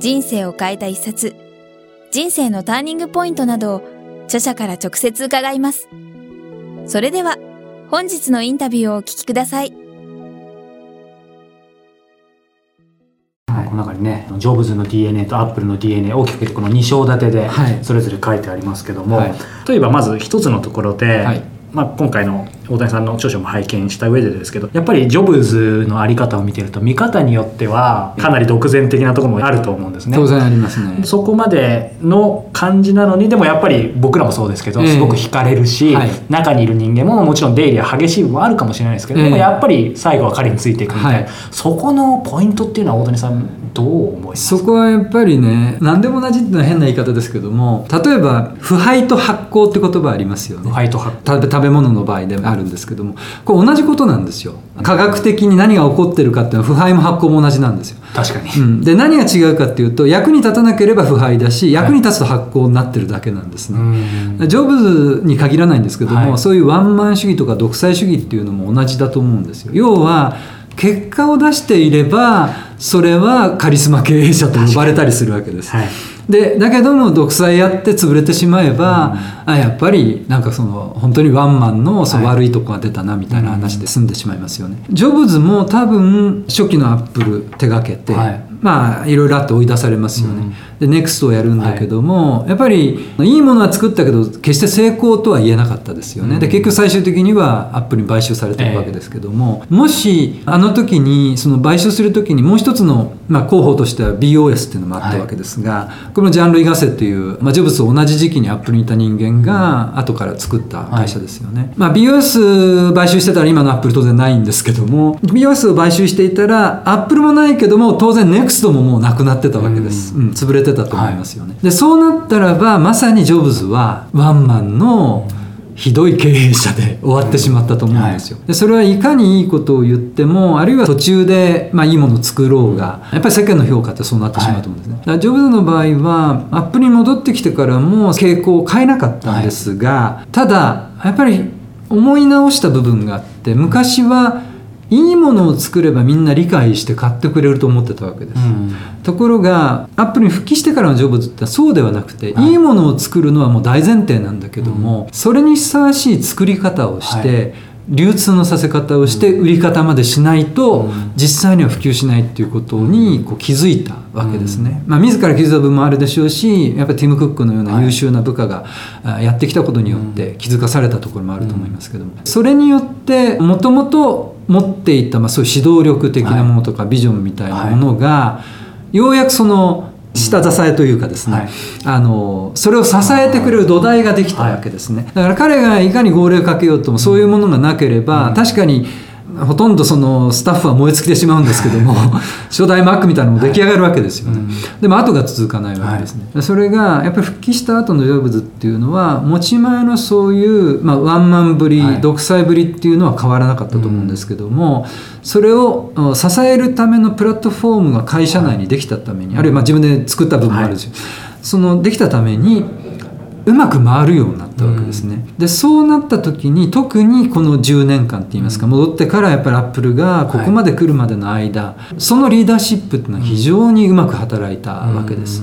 人生を変えた一冊、人生のターニングポイントなどを著者から直接伺います。それでは、本日のインタビューをお聞きください。はい、この中にねジョブズの DNA とアップルの DNA 大きくこの2章立てでそれぞれ書いてありますけども、はい、例えばまず一つのところで、はいまあ、今回の大谷さんの著書も拝見した上でですけどやっぱりジョブズの在り方を見てると見方によってはかなり独善的なところもあると思うんですね。当然ありますね。そこまでの感じなのにでもやっぱり僕らもそうですけどすごく惹かれるし、えーはい、中にいる人間ももちろん出入りは激しい部分もあるかもしれないですけど、えー、でもやっぱり最後は彼についていくみたいな、はい、そこのポイントっていうのは大谷さんどう思います？そこはやっぱりね何でも同じっていうのは変な言い方ですけども例えば腐敗と発酵って言葉ありますよね。腐敗と発酵食べ物の場合であるんですけどもこれ同じことなんですよ。科学的に何が起こってるかっていうのは腐敗も発酵も同じなんですよ。確かに、うん、で何が違うかっていうと役に立たなければ腐敗だし役に立つと発酵になってるだけなんですね、ジョブズに限らないんですけども、はい、そういうワンマン主義とか独裁主義っていうのも同じだと思うんですよ。要は結果を出していればそれはカリスマ経営者と呼ばれたりするわけです、はいでだけども独裁やって潰れてしまえば、うん、あやっぱりなんかその本当にワンマンのその悪いとこが出たなみたいな話で済んでしまいますよね。ジョブズも多分初期のアップル手がけて、はい、まあいろいろあって追い出されますよね。うん。でネクストをやるんだけども、はい、やっぱりいいものは作ったけど決して成功とは言えなかったですよね、うん、で結局最終的にはアップルに買収されてるわけですけども、えー、もしあの時にその買収する時にもう一つの、まあ、候補としては BeOS っていうのもあったわけですが、はい、これもジャン・ルイ・ガセっていう、まあ、ジョブズと同じ時期にアップルにいた人間が後から作った会社ですよね、はい、まあ、BOS 買収してたら今のアップル当然ないんですけども BOS を買収していたらアップルもないけども当然ネクストももうなくなってたわけです、うん、うん、潰れてたと思いますよね、ね、でそうなったらばまさにジョブズはワンマンのひどい経営者で終わってしまったと思うんですよ。でそれはいかにいいことを言ってもあるいは途中で、まあ、いいものを作ろうがやっぱり世間の評価ってそうなってしまうと思うんですね。だからジョブズの場合はアップに戻ってきてからも傾向を変えなかったんですが、ただやっぱり思い直した部分があって昔はいいものを作ればみんな理解して買ってくれると思ってたわけです、うん、ところがアップルに復帰してからのジョブズってそうではなくて、はい、いいものを作るのはもう大前提なんだけども、うん、それにふさわしい作り方をして、はい。流通のさせ方をして売り方までしないと実際には普及しないっていうことにこう気づいたわけですね、まあ、自ら気づいた部分もあるでしょうしやっぱりティム・クックのような優秀な部下がやってきたことによって気づかされたところもあると思いますけども。それによってもともと持っていたまあそういう指導力的なものとかビジョンみたいなものがようやくその下支えというかですね、はい、あのそれを支えてくれる土台ができたわけですね、だから彼がいかに号令をかけようともそういうものがなければ、確かにほとんどそのスタッフは燃え尽きてしまうんですけども 初代マックみたいなのも出来上がるわけですよね、はい。でも後が続かないわけですね、はい、それがやっぱり復帰した後のジョブズっていうのは持ち前のそういう、まあ、ワンマンぶり、はい、独裁ぶりっていうのは変わらなかったと思うんですけども、それを支えるためのプラットフォームが会社内にできたために、あるいはまあ自分で作った部分もあるし、そのできたためにうまく回るようになったわけですね、うん、でそうなった時に特にこの10年間っていいますか戻ってからやっぱりアップルがここまで来るまでの間、はい、そのリーダーシップっていうのは非常にうまく働いたわけです、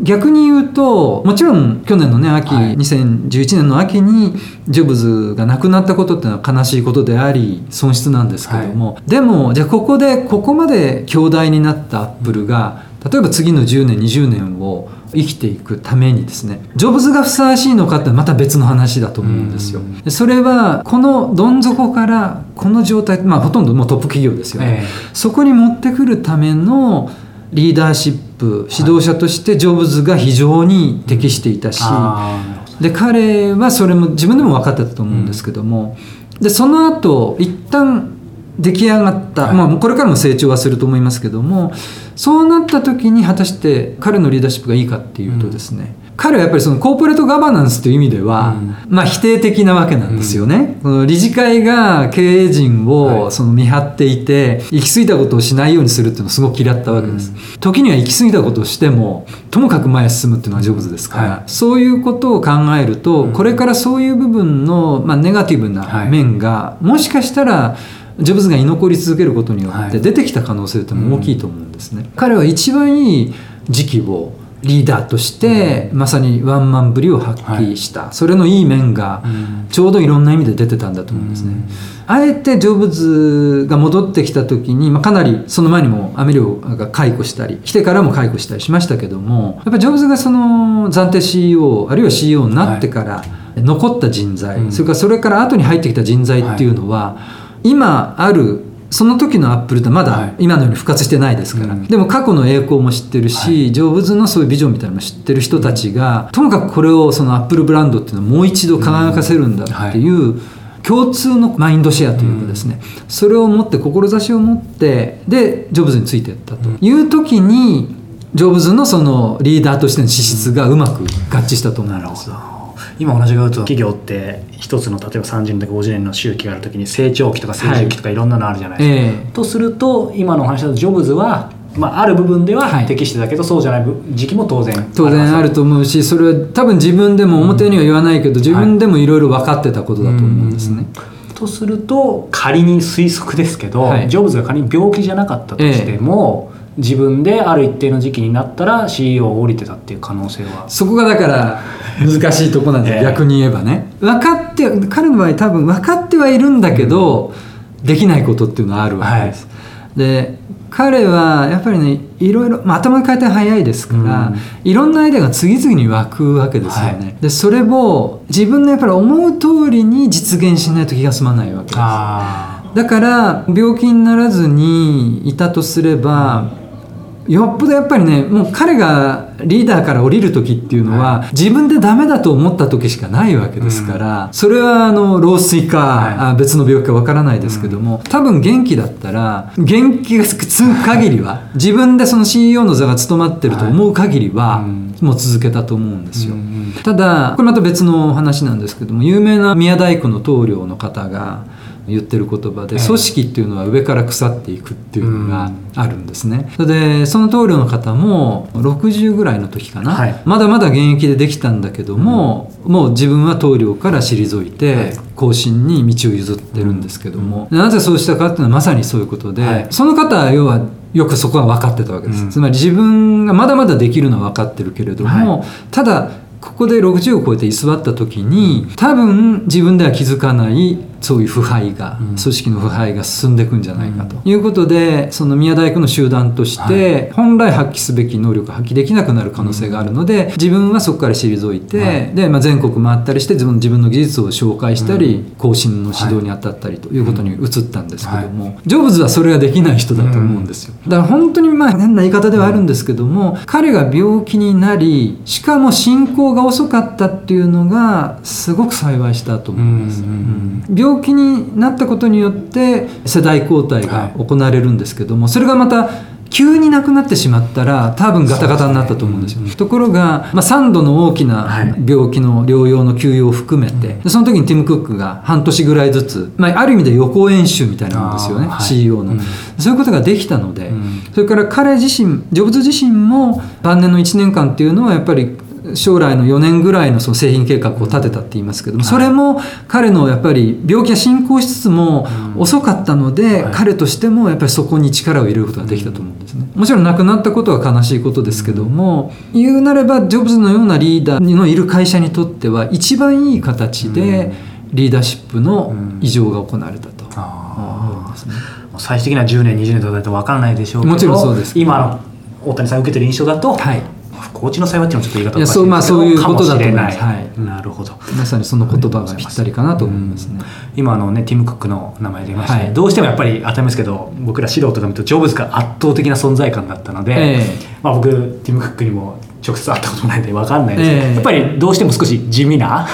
逆に言うともちろん去年のね秋、はい、2011年の秋にジョブズが亡くなったことっていうのは悲しいことであり損失なんですけども、はい、でもじゃあここでここまで強大になったアップルが例えば次の10年20年を生きていくためにですねジョブズがふさわしいのかってまた別の話だと思うんですよ。それはこのどん底からこの状態、まあ、ほとんどもうトップ企業ですよね、えー、そこに持ってくるためのリーダーシップ指導者としてジョブズが非常に適していたし、はい、で彼はそれも自分でも分かってたと思うんですけども、うん、でその後一旦出来上がった、はい、まあ、これからも成長はすると思いますけどもそうなった時に果たして彼のリーダーシップがいいかっていうとですね、彼はやっぱりそのコーポレートガバナンスという意味では、うん、まあ否定的なわけなんですよね。うん、理事会が経営陣をその見張っていて、行き過ぎたことをしないようにするっていうのをすごく嫌ったわけです。うん、時には行き過ぎたことをしてもともかく前へ進むっていうのがジョブズですから、はい、そういうことを考えると、これからそういう部分の、まあ、ネガティブな面が、もしかしたらジョブズが居残り続けることによって出てきた可能性っても大きいと思うんですね。彼は一番いい時期をリーダーとしてまさにワンマンぶりを発揮した、はい、それのいい面がちょうどいろんな意味で出てたんだと思うんですね。あえてジョブズが戻ってきた時に、まあ、かなりその前にもアメリカが解雇したり来てからも解雇したりしましたけどもやっぱジョブズがその暫定 CEO あるいは CEO になってから残った人材、はい、それからそれから後に入ってきた人材っていうのは、はい、今あるその時のアップルってまだ今のように復活してないですから、はい、でも過去の栄光も知ってるし、はい、ジョブズのそういうビジョンみたいなのも知ってる人たちが、ともかくこれをそのアップルブランドっていうのをもう一度輝かせるんだっていう、共通のマインドシェアというかですね、それを持って志を持ってでジョブズについていったと。いう時にジョブズのそのリーダーとしての資質がうまく合致したと思います。今同じがうと企業って一つの例えば30年とか50年の周期があるときに成長期とか成長期とかい。ろんなのあるじゃないですか。はいえ。ー、とすると今のお話だとジョブズはまあ、ある部分では適してたけど、はい、そうじゃない時期も当然当然あると思うしそれは多分自分でも表には言わないけど、うん、自分でもいろいろ分かってたことだと思うんですね。とすると仮に推測ですけど、はい、ジョブズが仮に病気じゃなかったとしても、え自分である一定の時期になったら CEO を降りてたっていう可能性は。そこがだから難しいとこなんです、えー、逆に言えばね。分かって彼の場合多分分かってはいるんだけど、うん、できないことっていうのはあるわけです、はい、で彼はやっぱりねいろいろ、まあ、頭の回転早いですから、うん、いろんなアイデアが次々に湧くわけですよね、はい、でそれを自分のやっぱり思う通りに実現しないと気が済まないわけです。だから病気にならずにいたとすれば、うんよっぽどやっぱりねもう彼がリーダーから降りる時っていうのは、はい、自分でダメだと思った時しかないわけですから、うん、それはあの老衰か、はい、別の病気かわからないですけども、うん、多分元気だったら元気が続く限りは自分でその CEO の座が務まってると思う限りは、はい、もう続けたと思うんですよ、うん、ただこれまた別の話なんですけども有名な宮大工の棟梁の方が言ってる言葉で、組織っていうのは上から腐っていくっていうのがあるんですね。それでその棟梁の方も60ぐらいの時かな、はい、まだまだ現役でできたんだけども、うん、もう自分は棟梁から退いて後進に道を譲ってるんですけども、なぜそうしたかっていうのはまさにそういうことで、はい、その方は要はよくそこは分かってたわけです、うん、つまり自分がまだまだできるのは分かってるけれども、はい、ただここで60を超えて居座った時に多分自分では気づかないそういう腐敗が、組織の腐敗が進んでいくんじゃないかと。いうことでその宮大工の集団として本来発揮すべき能力が発揮できなくなる可能性があるので自分はそこから退いて、で、まあ、全国回ったりして自分自分の技術を紹介したり後進の指導に当たったりとい。うことに移ったんですけども、ジョブズはそれができない人だと思うんですよ。だから本当にまあ変な言い方ではあるんですけども彼が病気になりしかも進行が遅かったっていうのがすごく幸いしたと思います。病病気になったことによって世代交代が行われるんですけども、それがまた急に亡くなってしまったら多分ガタガタになったと思うんですよ、ね、ところが、まあ、3度の大きな病気の療養の休養を含めて、はい、その時にティム・クックが半年ぐらいずつ、まあ、ある意味で予行演習みたいなもんですよね、はい、CEO の、うん、そういうことができたので、うん、それから彼自身ジョブズ自身も晩年の1年間っていうのはやっぱり将来の4年ぐらいのその製品計画を立てたって言いますけども、それも彼のやっぱり病気が進行しつつも遅かったので、彼としてもやっぱりそこに力を入れることができたと思うんですね。もちろん亡くなったことは悲しいことですけども、言うなればジョブズのようなリーダーのいる会社にとっては一番いい形でリーダーシップの異常が行われたと思うん。ですね。最終的には10年20年経たないと分からないでしょうけどもちろんそうです今の大谷さん受けてる印象だと、はい、高知の幸いっていうのはちょっと言い方おかしいそう,、まあ、そういうことだと思います、はい、なるほど。まさにその言葉がぴったりかなと思いますね、今あのねティム・クックの名前出ました、ね、はい、どうしてもやっぱり当たり前ですけど僕ら素人が見るとジョブズが圧倒的な存在感だったので、えー、まあ、僕ティム・クックにも直接会ったことないんで分かんないですけど、えー、やっぱりどうしても少し地味な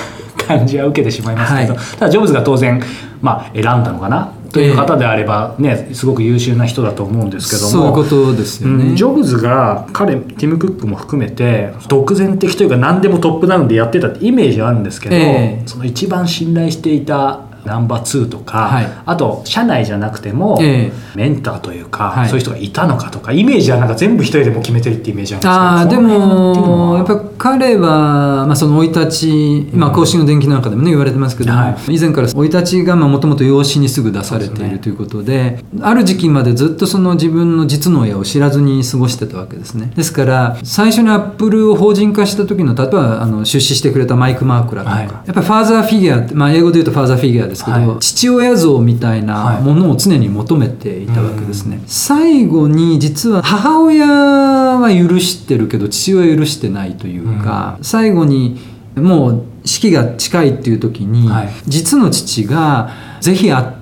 感じは受けてしまいますけど、はい、ただジョブズが当然、まあ、選んだのかなという方であればね、すごく優秀な人だと思うんですけども。そういうことですよね、うん、ジョブズが彼ティム・クックも含めて独善的というか何でもトップダウンでやってたってイメージはあるんですけど、えー、その一番信頼していたナンバー2とか、はい、あと社内じゃなくても、えー、メンターというか、はい、そういう人がいたのかとかイメージはなんか全部一人でも決めてるってイメージあるんですけどあでもやっぱ彼は、まあ、その生い立ち、まあ、公式の伝記なんかでもね言われてますけど、はい、以前から生い立ちがもともと養子にすぐ出されているということで、ね、ある時期までずっとその自分の実の親を知らずに過ごしてたわけですね。ですから最初にアップルを法人化した時の例えばあの出資してくれたマイク・マークラとか、やっぱりファーザーフィギュアまあ、英語で言うとファーザーフィギュアですけど、父親像みたいなものを常に求めていたわけですね、はい、最後に実は母親は許してるけど父親は許してないというか、うん、最後にもう式が近いっていう時に、はい、実の父がぜひ会って、うん、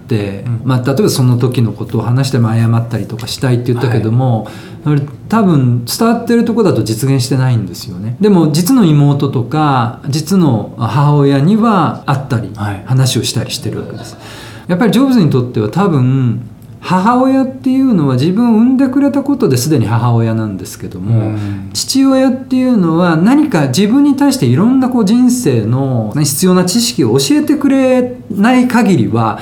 まあ、例えばその時のことを話しても謝ったりとかしたいって言ったけども、はい、多分伝わってるとこだと実現してないんですよね。でも実の妹とか実の母親には会ったり、話をしたりしてるわけです。やっぱりジョブズにとっては多分母親っていうのは自分を産んでくれたことですでに母親なんですけども、父親っていうのは何か自分に対していろんなこう人生の必要な知識を教えてくれない限りは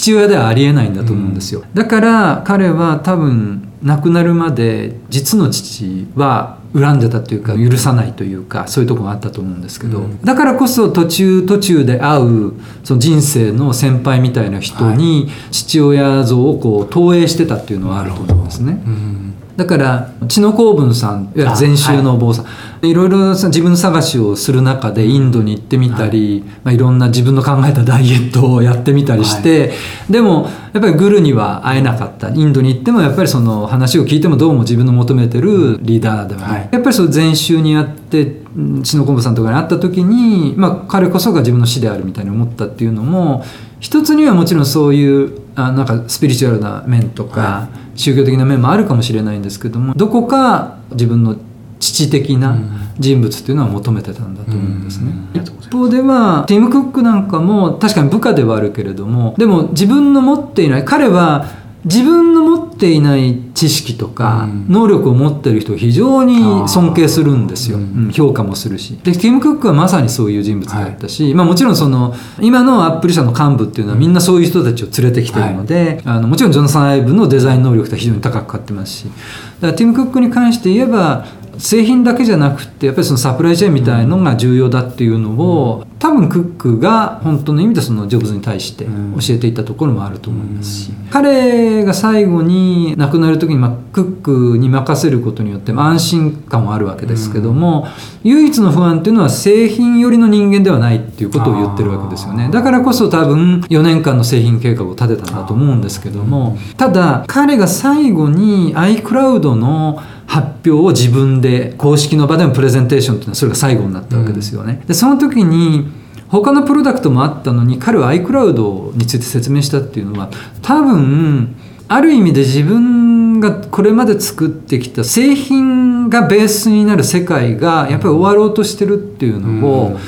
父親ではありえないんだと思うんですよ。だから彼は多分亡くなるまで実の父は恨んでたというか許さないというかそういうとこがあったと思うんですけど、うん、だからこそ途中途中で会うその人生の先輩みたいな人に父親像をこう投影してたっていうのはあると思うんですね。うんだから知の公文さんいわゆる禅宗のお坊さん、はい、いろいろ自分探しをする中でインドに行ってみたり、はい。まあ、いろんな自分の考えたダイエットをやってみたりして、はい、でもやっぱりグルには会えなかった。インドに行ってもやっぱりその話を聞いてもどうも自分の求めてるリーダーではない、はい、やっぱりその禅宗にあって知の公文さんとかに会った時に、まあ、彼こそが自分の師であるみたいに思ったっていうのも一つにはもちろんそういうあなんかスピリチュアルな面とか、宗教的な面もあるかもしれないんですけどもどこか自分の父的な人物っていうのは求めてたんだと思うんですね、一方ではティム・クックなんかも確かに部下ではあるけれどもでも自分の持っていない彼は自分の持っていない知識とか能力を持ってる人を非常に尊敬するんですよ、うん、評価もするし。でティム・クックはまさにそういう人物だったし、はい、まあ、もちろんその今のアップル社の幹部っていうのはみんなそういう人たちを連れてきてるので、はい、あのもちろんジョナサン・アイブのデザイン能力って非常に高くかってますし。だからティム・クックに関して言えば製品だけじゃなくてやっぱりそのサプライチェーンみたいのが重要だっていうのを多分クックが本当の意味でそのジョブズに対して教えていったところもあると思いますし、彼が最後に亡くなる時に、まあ、クックに任せることによって安心感もあるわけですけども、唯一の不安っていうのは製品寄りの人間ではないっていうことを言ってるわけですよね。だからこそ多分4年間の製品計画を立てたんだと思うんですけどもただ彼が最後に iCloud の発表を自分で公式の場でのプレゼンテーションっていうのはそれが最後になったわけですよね。でその時に他のプロダクトもあったのに彼は iCloud について説明したっていうのは多分ある意味で自分がこれまで作ってきた製品がベースになる世界がやっぱり終わろうとしてるっていうのを、うん。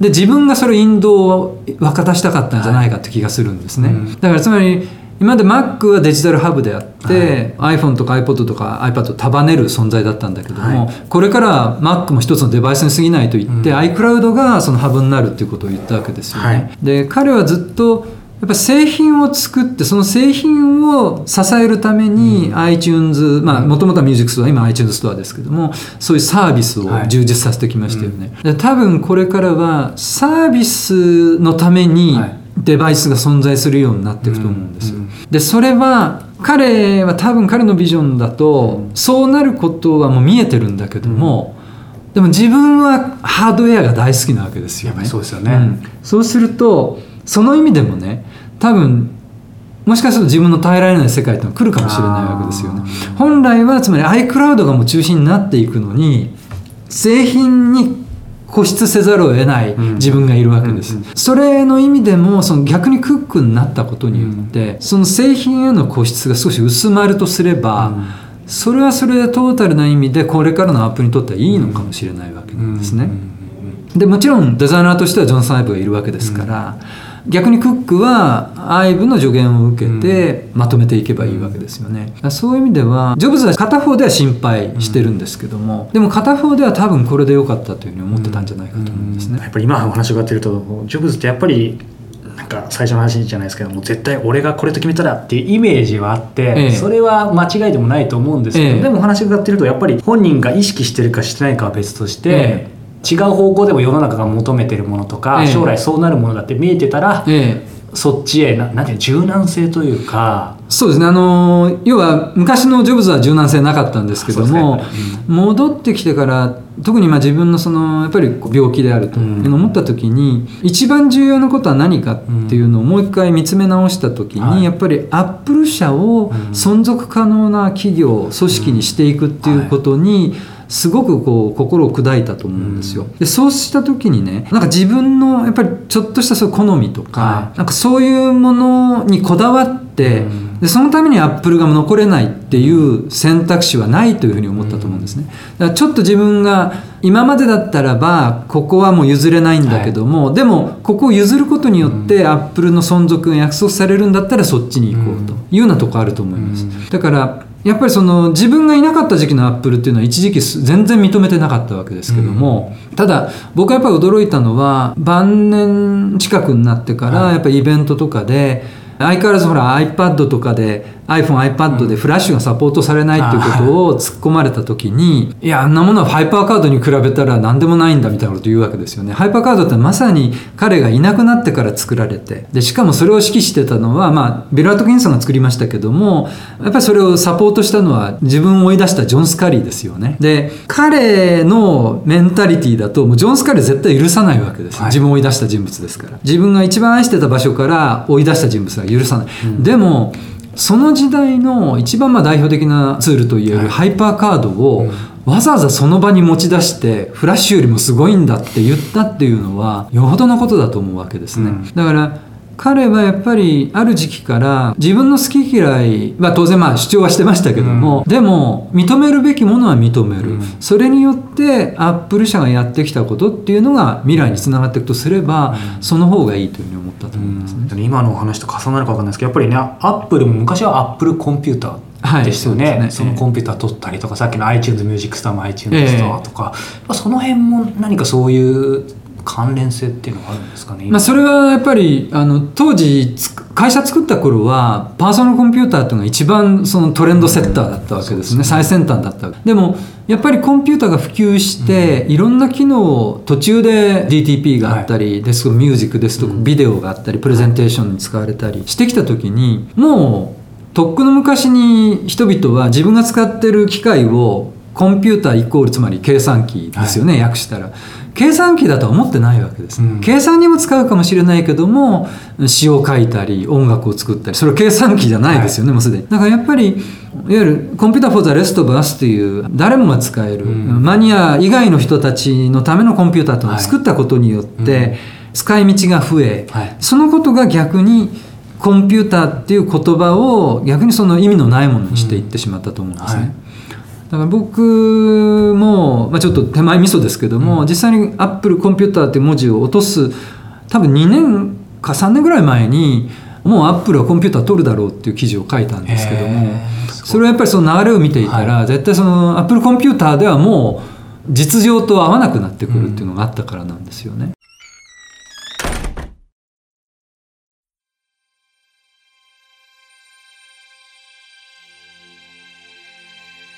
で自分がそれ引導を分かたしたかったんじゃないかって気がするんですね、だからつまり今まで Mac はデジタルハブであって、はい、iPhone とか iPod とか iPad を束ねる存在だったんだけども、はい、これから Mac も一つのデバイスに過ぎないと言って、うん、iCloud がそのハブになるっていうことを言ったわけですよね。はい、で彼はずっとやっぱ製品を作ってその製品を支えるために iTunes まあもともとはミュージックストア今 iTunes ストアですけどもそういうサービスを充実させてきましたよね、で多分これからはサービスのためにデバイスが存在するようになっていくと思うんですよ、でそれは彼は多分彼のビジョンだとそうなることはもう見えてるんだけども、でも自分はハードウェアが大好きなわけですよね。そうですよね、うん、そうするとその意味でもね多分もしかすると自分の耐えられない世界ってのは来るかもしれないわけですよね。本来はつまり iCloud がもう中心になっていくのに製品に固執せざるを得ない自分がいるわけです、うんうん、それの意味でもその逆にクックになったことによって、その製品への固執が少し薄まるとすれば、それはそれでトータルな意味でこれからのアップにとってはいいのかもしれないわけなんですね。でもちろんデザイナーとしてはジョン・サイブがいるわけですから、逆にクックは IVE の助言を受けてまとめていけばいいわけですよね、うん、そういう意味ではジョブズは片方では心配してるんですけども、うん、でも片方では多分これでよかったというふうに思ってたんじゃないかと思うんですね、やっぱり今お話があってるとジョブズってやっぱりなんか最初の話じゃないですけども絶対俺がこれと決めたらっていうイメージはあって、ええ、それは間違いでもないと思うんですけど、え、でもお話が伺ってるとやっぱり本人が意識してるかしてないかは別として、違う方向でも世の中が求めてるものとか、将来そうなるものだって見えてたら、そっちへななんて柔軟性というか。そうですね。あの要は昔のジョブズは柔軟性なかったんですけども、ね。うん、戻ってきてから特にまあ自分のそのやっぱり病気であると思った時に、うん、一番重要なことは何かっていうのをもう一回見つめ直した時に、うん、やっぱりアップル社を存続可能な企業組織にしていくっていうことに、すごくこう心を砕いたと思うんですよ。でそうした時にねなんか自分のやっぱりちょっとしたそう好みとか、はい、なんかそういうものにこだわって、でそのためにアップルが残れないっていう選択肢はないというふうに思ったと思うんですね。だからちょっと自分が今までだったらばここはもう譲れないんだけども、はい、でもここを譲ることによってアップルの存続が約束されるんだったらそっちに行こうというようなとこあると思います。だからやっぱりその自分がいなかった時期のアップルっていうのは一時期全然認めてなかったわけですけども、うん、ただ僕はやっぱり驚いたのは晩年近くになってからやっぱりイベントとかで相変わらずほら iPad とかで iPhone、iPad でフラッシュがサポートされないっていうことを突っ込まれた時に、いや、あんなものはハイパーカードに比べたら何でもないんだみたいなこと言うわけですよね。ハイパーカードってまさに彼がいなくなってから作られて、で、しかもそれを指揮してたのは、まあ、ビルアート・キンソンが作りましたけども、やっぱりそれをサポートしたのは自分を追い出したジョン・スカリーですよね。で、彼のメンタリティだと、もうジョン・スカリー絶対許さないわけです、はい、自分を追い出した人物ですから。自分が一番愛してた場所から追い出した人物は許さない。うん、でも、その時代の一番まあ代表的なツールといえるハイパーカードをわざわざその場に持ち出してフラッシュよりもすごいんだって言ったっていうのはよほどのことだと思うわけですね。だから彼はやっぱりある時期から自分の好き嫌いは当然まあ主張はしてましたけども、うん、でも認めるべきものは認める、うん、それによってアップル社がやってきたことっていうのが未来につながっていくとすれば、うん、その方がいいというふうに思ったと思いますね、今のお話と重なるか分かんないですけどやっぱりねアップルも昔はアップルコンピューターですよね。はい、そね。そのコンピューター取ったりとかさっきの iTunes ミュージックストアも iTunes ストアとか、えー、その辺も何かそういう関連性っていうのがあるんですかね、まあ、それはやっぱりあの当時会社作った頃はパーソナルコンピューターっていうのが一番そのトレンドセッターだったわけですね、うん、最先端だったでもやっぱりコンピューターが普及して、うん、いろんな機能途中で DTP があったり、はい、ですとミュージックですとかビデオがあったり、プレゼンテーションに使われたりしてきた時にもうとっくの昔に人々は自分が使ってる機械をコンピューターイコールつまり計算機ですよね、はい、訳したら。計算機だとは思ってないわけです、うん、計算にも使うかもしれないけども詩を書いたり音楽を作ったりそれは計算機じゃないですよね、はい、もうすでに。だからやっぱりいわゆる Computer for the rest of us という誰もが使える、うん、マニア以外の人たちのためのコンピューターというのを作ったことによって、使い道が増え、はい、そのことが逆にコンピューターっていう言葉を逆にその意味のないものにしていってしまったと思うんですね。はいだから僕も、まあ、ちょっと手前味噌ですけども、うん、実際にアップルコンピューターっていう文字を落とす多分2年か3年ぐらい前にもうアップルはコンピューター取るだろうっていう記事を書いたんですけどもそれはやっぱりその流れを見ていたら、はい、絶対そのアップルコンピューターではもう実情と合わなくなってくるっていうのがあったからなんですよね。